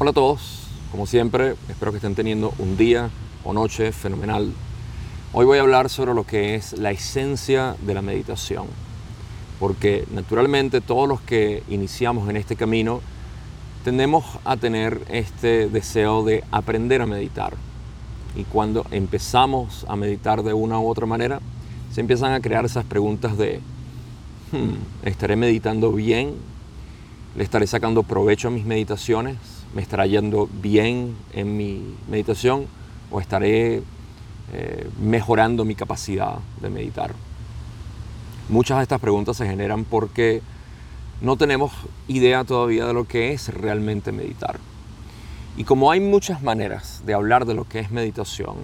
Hola a todos, como siempre, espero que estén teniendo un día o noche fenomenal. Hoy voy a hablar sobre lo que es la esencia de la meditación, porque naturalmente todos los que iniciamos en este camino tendemos a tener este deseo de aprender a meditar. Y cuando empezamos a meditar de una u otra manera, se empiezan a crear esas preguntas de, hmm, ¿estaré meditando bien? ¿Le estaré sacando provecho a mis meditaciones? ¿Me estará yendo bien en mi meditación? ¿O estaré eh, mejorando mi capacidad de meditar? Muchas de estas preguntas se generan porque no tenemos idea todavía de lo que es realmente meditar. Y como hay muchas maneras de hablar de lo que es meditación,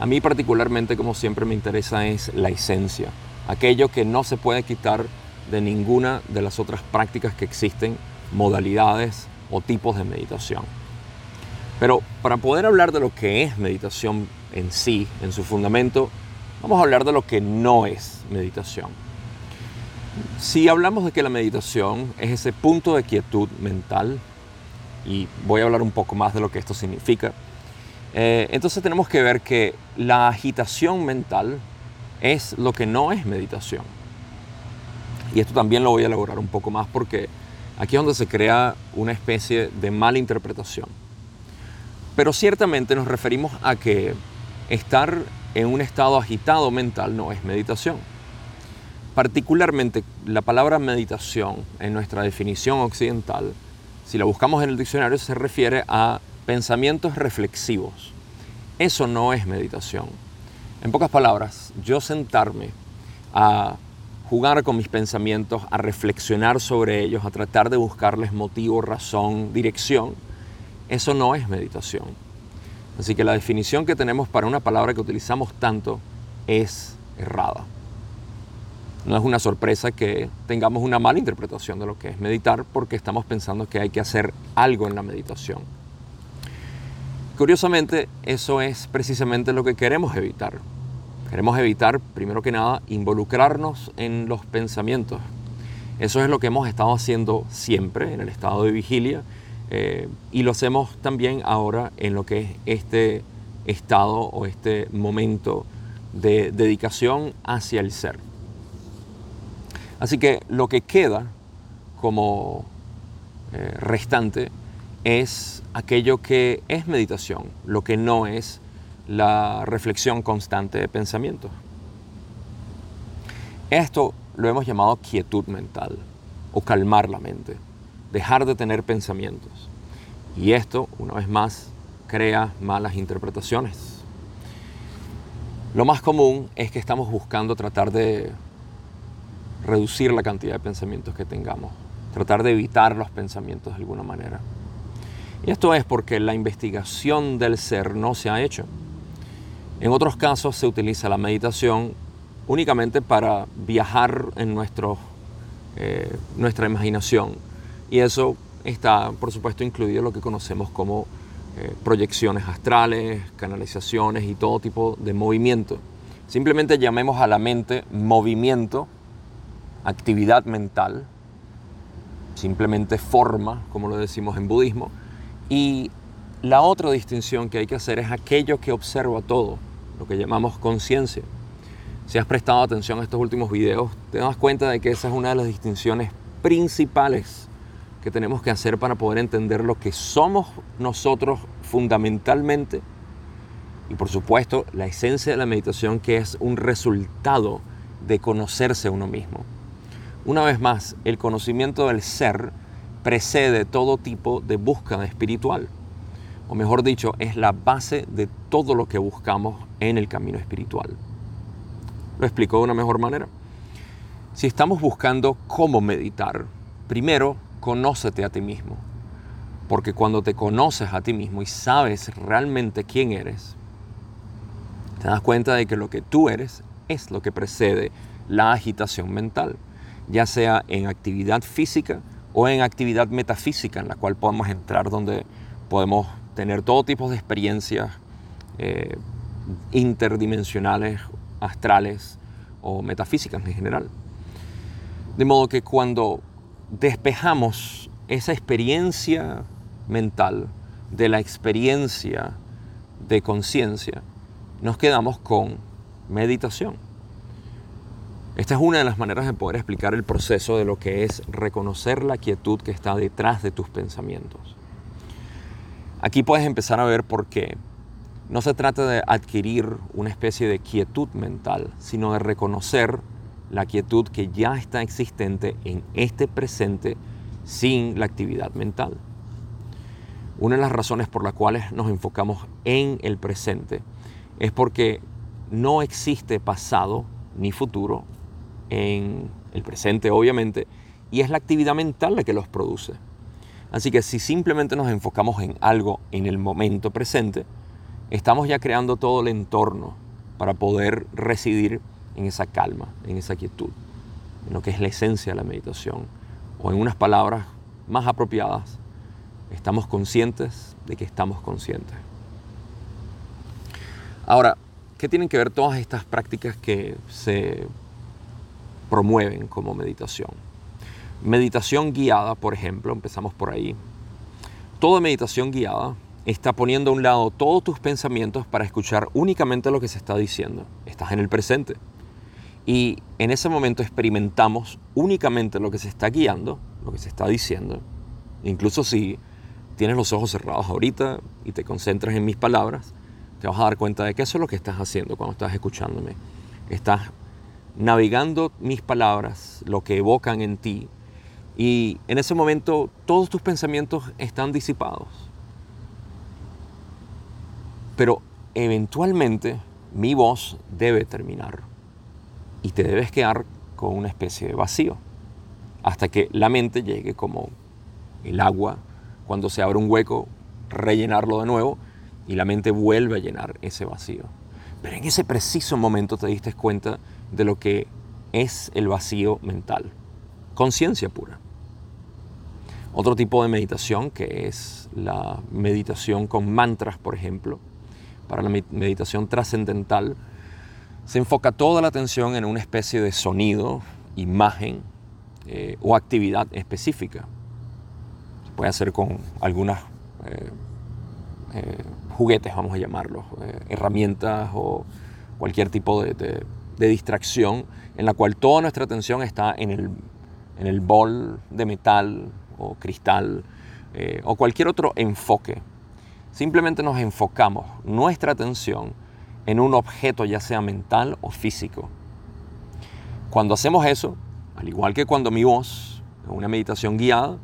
a mí particularmente como siempre me interesa es la esencia, aquello que no se puede quitar de ninguna de las otras prácticas que existen, modalidades o tipos de meditación. Pero para poder hablar de lo que es meditación en sí, en su fundamento, vamos a hablar de lo que no es meditación. Si hablamos de que la meditación es ese punto de quietud mental, y voy a hablar un poco más de lo que esto significa, eh, entonces tenemos que ver que la agitación mental es lo que no es meditación. Y esto también lo voy a elaborar un poco más porque aquí es donde se crea una especie de mala interpretación. Pero ciertamente nos referimos a que estar en un estado agitado mental no es meditación. Particularmente la palabra meditación en nuestra definición occidental, si la buscamos en el diccionario, se refiere a pensamientos reflexivos. Eso no es meditación. En pocas palabras, yo sentarme a jugar con mis pensamientos, a reflexionar sobre ellos, a tratar de buscarles motivo, razón, dirección, eso no es meditación. Así que la definición que tenemos para una palabra que utilizamos tanto es errada. No es una sorpresa que tengamos una mala interpretación de lo que es meditar porque estamos pensando que hay que hacer algo en la meditación. Curiosamente, eso es precisamente lo que queremos evitar. Queremos evitar, primero que nada, involucrarnos en los pensamientos. Eso es lo que hemos estado haciendo siempre en el estado de vigilia eh, y lo hacemos también ahora en lo que es este estado o este momento de dedicación hacia el ser. Así que lo que queda como eh, restante es aquello que es meditación, lo que no es la reflexión constante de pensamiento. Esto lo hemos llamado quietud mental o calmar la mente, dejar de tener pensamientos. Y esto, una vez más, crea malas interpretaciones. Lo más común es que estamos buscando tratar de reducir la cantidad de pensamientos que tengamos, tratar de evitar los pensamientos de alguna manera. Y esto es porque la investigación del ser no se ha hecho. En otros casos se utiliza la meditación únicamente para viajar en nuestro, eh, nuestra imaginación. Y eso está, por supuesto, incluido lo que conocemos como eh, proyecciones astrales, canalizaciones y todo tipo de movimiento. Simplemente llamemos a la mente movimiento, actividad mental, simplemente forma, como lo decimos en budismo, y la otra distinción que hay que hacer es aquello que observa todo, lo que llamamos conciencia. Si has prestado atención a estos últimos videos, te das cuenta de que esa es una de las distinciones principales que tenemos que hacer para poder entender lo que somos nosotros fundamentalmente y por supuesto la esencia de la meditación que es un resultado de conocerse uno mismo. Una vez más, el conocimiento del ser precede todo tipo de búsqueda espiritual. O mejor dicho, es la base de todo lo que buscamos en el camino espiritual. Lo explico de una mejor manera. Si estamos buscando cómo meditar, primero conócete a ti mismo. Porque cuando te conoces a ti mismo y sabes realmente quién eres, te das cuenta de que lo que tú eres es lo que precede la agitación mental, ya sea en actividad física o en actividad metafísica en la cual podemos entrar donde podemos tener todo tipo de experiencias eh, interdimensionales, astrales o metafísicas en general. De modo que cuando despejamos esa experiencia mental de la experiencia de conciencia, nos quedamos con meditación. Esta es una de las maneras de poder explicar el proceso de lo que es reconocer la quietud que está detrás de tus pensamientos. Aquí puedes empezar a ver por qué no se trata de adquirir una especie de quietud mental, sino de reconocer la quietud que ya está existente en este presente sin la actividad mental. Una de las razones por las cuales nos enfocamos en el presente es porque no existe pasado ni futuro en el presente, obviamente, y es la actividad mental la que los produce. Así que si simplemente nos enfocamos en algo en el momento presente, estamos ya creando todo el entorno para poder residir en esa calma, en esa quietud, en lo que es la esencia de la meditación. O en unas palabras más apropiadas, estamos conscientes de que estamos conscientes. Ahora, ¿qué tienen que ver todas estas prácticas que se promueven como meditación? Meditación guiada, por ejemplo, empezamos por ahí. Toda meditación guiada está poniendo a un lado todos tus pensamientos para escuchar únicamente lo que se está diciendo. Estás en el presente. Y en ese momento experimentamos únicamente lo que se está guiando, lo que se está diciendo. Incluso si tienes los ojos cerrados ahorita y te concentras en mis palabras, te vas a dar cuenta de que eso es lo que estás haciendo cuando estás escuchándome. Estás navegando mis palabras, lo que evocan en ti, y en ese momento todos tus pensamientos están disipados. Pero eventualmente mi voz debe terminar y te debes quedar con una especie de vacío hasta que la mente llegue como el agua cuando se abre un hueco, rellenarlo de nuevo y la mente vuelve a llenar ese vacío. Pero en ese preciso momento te diste cuenta de lo que es el vacío mental, conciencia pura. Otro tipo de meditación, que es la meditación con mantras, por ejemplo, para la meditación trascendental, se enfoca toda la atención en una especie de sonido, imagen eh, o actividad específica. Se puede hacer con algunas eh, eh, juguetes, vamos a llamarlos, herramientas o cualquier tipo de, distracción en la cual toda nuestra atención está en el, en el bol de metal o cristal eh, o cualquier otro enfoque. Simplemente nos enfocamos nuestra atención en un objeto ya sea mental o físico. Cuando hacemos eso, al igual que cuando mi voz, en una meditación guiada,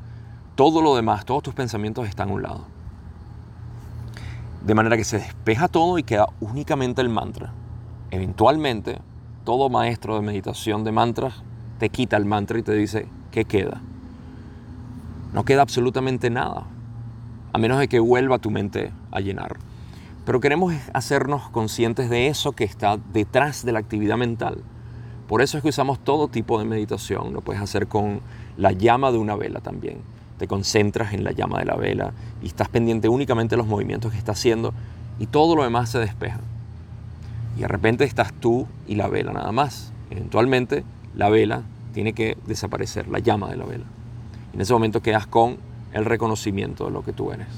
todo lo demás, todos tus pensamientos están a un lado. De manera que se despeja todo y queda únicamente el mantra. Eventualmente, todo maestro de meditación de mantras te quita el mantra y te dice, ¿qué queda? No queda absolutamente nada, a menos de que vuelva tu mente a llenar. Pero queremos hacernos conscientes de eso que está detrás de la actividad mental. Por eso es que usamos todo tipo de meditación. Lo puedes hacer con la llama de una vela también. Te concentras en la llama de la vela y estás pendiente únicamente de los movimientos que está haciendo y todo lo demás se despeja. Y de repente estás tú y la vela nada más. Eventualmente la vela tiene que desaparecer, la llama de la vela. En ese momento quedas con el reconocimiento de lo que tú eres.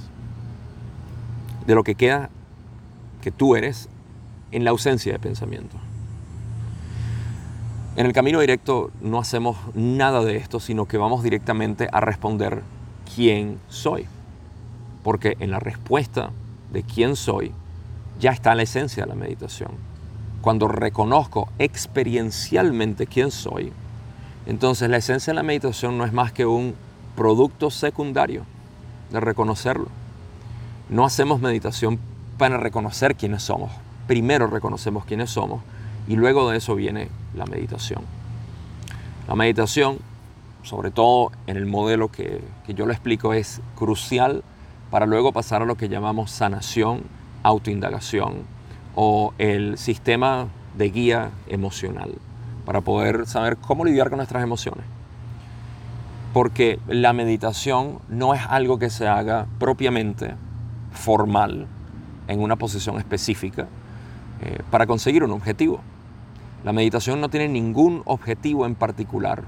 De lo que queda que tú eres en la ausencia de pensamiento. En el camino directo no hacemos nada de esto, sino que vamos directamente a responder quién soy. Porque en la respuesta de quién soy ya está la esencia de la meditación. Cuando reconozco experiencialmente quién soy, entonces la esencia de la meditación no es más que un producto secundario de reconocerlo. No hacemos meditación para reconocer quiénes somos. Primero reconocemos quiénes somos y luego de eso viene la meditación. La meditación, sobre todo en el modelo que, yo lo explico, es crucial para luego pasar a lo que llamamos sanación, autoindagación o el sistema de guía emocional para poder saber cómo lidiar con nuestras emociones porque la meditación no es algo que se haga propiamente formal en una posición específica eh, para conseguir un objetivo. La meditación no tiene ningún objetivo en particular,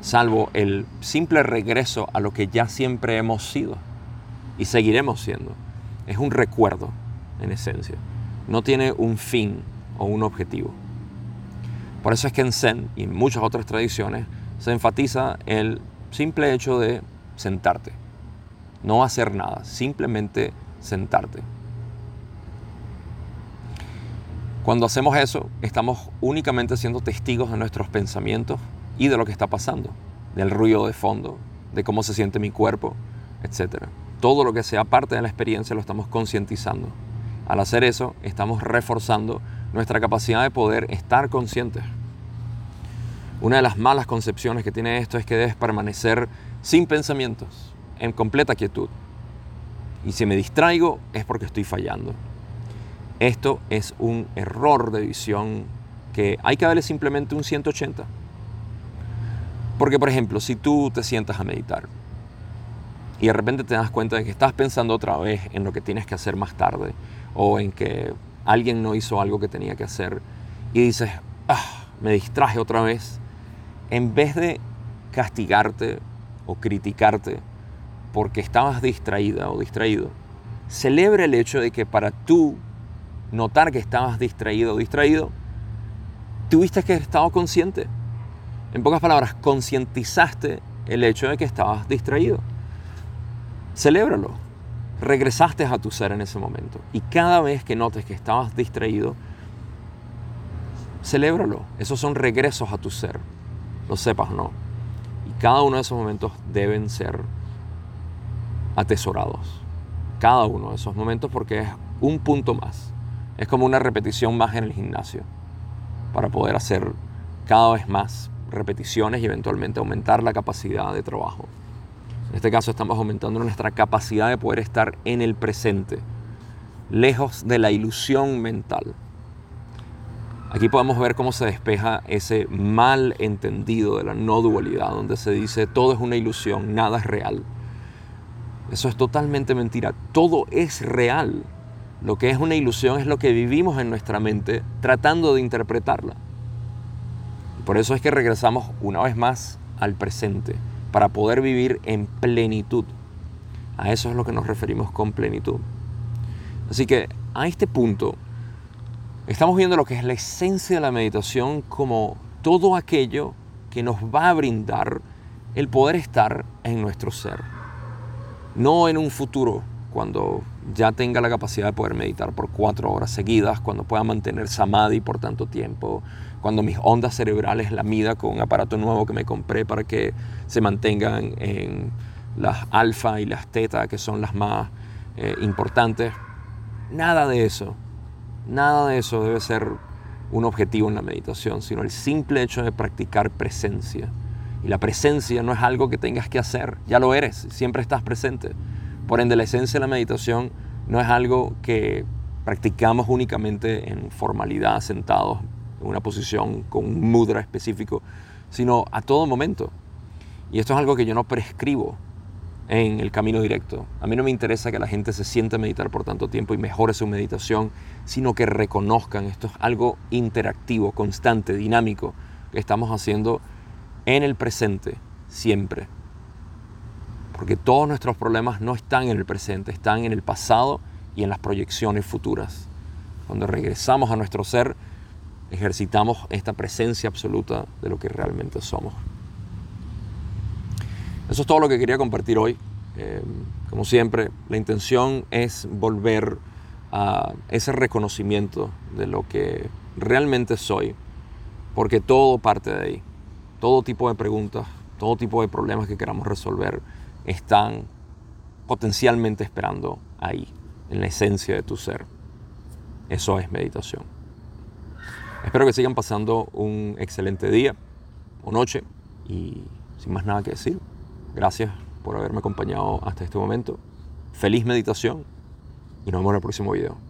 salvo el simple regreso a lo que ya siempre hemos sido. y seguiremos siendo. Es un recuerdo, en esencia. No tiene un fin o un objetivo. Por eso es que en Zen y en muchas otras tradiciones se enfatiza el simple hecho de sentarte. No hacer nada, simplemente sentarte. Cuando hacemos eso, estamos únicamente siendo testigos de nuestros pensamientos y de lo que está pasando, del ruido de fondo, de cómo se siente mi cuerpo, etc. Todo lo que sea parte de la experiencia lo estamos concientizando. Al hacer eso, estamos reforzando nuestra capacidad de poder estar conscientes. Una de las malas concepciones que tiene esto es que debes permanecer sin pensamientos, en completa quietud. Y si me distraigo es porque estoy fallando. Esto es un error de visión que hay que darle simplemente un 180. Porque, por ejemplo, si tú te sientas a meditar y de repente te das cuenta de que estás pensando otra vez en lo que tienes que hacer más tarde o en que alguien no hizo algo que tenía que hacer y dices, ah, me distraje otra vez, en vez de castigarte o criticarte porque estabas distraída o distraído, celebra el hecho de que para tú notar que estabas distraído o distraído, tuviste que haber consciente. En pocas palabras, concientizaste el hecho de que estabas distraído. Celébralo. Regresaste a tu ser en ese momento. Y cada vez que notes que estabas distraído, celébralo. Esos son regresos a tu ser. Lo sepas o no. Y cada uno de esos momentos deben ser atesorados. Cada uno de esos momentos porque es un punto más es como una repetición más en el gimnasio para poder hacer cada vez más repeticiones y eventualmente aumentar la capacidad de trabajo. En este caso estamos aumentando nuestra capacidad de poder estar en el presente, lejos de la ilusión mental. Aquí podemos ver cómo se despeja ese mal entendido de la no dualidad, donde se dice todo es una ilusión, nada es real. Eso es totalmente mentira, todo es real. Lo que es una ilusión es lo que vivimos en nuestra mente tratando de interpretarla. Por eso es que regresamos una vez más al presente, para poder vivir en plenitud. A eso es lo que nos referimos con plenitud. Así que a este punto estamos viendo lo que es la esencia de la meditación como todo aquello que nos va a brindar el poder estar en nuestro ser. No en un futuro, cuando ya tenga la capacidad de poder meditar por cuatro horas seguidas, cuando pueda mantener samadhi por tanto tiempo, cuando mis ondas cerebrales la mida con un aparato nuevo que me compré para que se mantengan en las alfa y las teta, que son las más eh, importantes. Nada de eso, nada de eso debe ser un objetivo en la meditación, sino el simple hecho de practicar presencia. Y la presencia no es algo que tengas que hacer, ya lo eres, siempre estás presente. Por ende, la esencia de la meditación no es algo que practicamos únicamente en formalidad, sentados en una posición con un mudra específico, sino a todo momento. Y esto es algo que yo no prescribo en el camino directo. A mí no me interesa que la gente se sienta a meditar por tanto tiempo y mejore su meditación, sino que reconozcan esto es algo interactivo, constante, dinámico, que estamos haciendo en el presente, siempre. Porque todos nuestros problemas no están en el presente, están en el pasado y en las proyecciones futuras. Cuando regresamos a nuestro ser, ejercitamos esta presencia absoluta de lo que realmente somos. Eso es todo lo que quería compartir hoy. Eh, como siempre, la intención es volver a ese reconocimiento de lo que realmente soy, porque todo parte de ahí. Todo tipo de preguntas, todo tipo de problemas que queramos resolver están potencialmente esperando ahí, en la esencia de tu ser. Eso es meditación. Espero que sigan pasando un excelente día o noche y sin más nada que decir, gracias por haberme acompañado hasta este momento. Feliz meditación y nos vemos en el próximo video.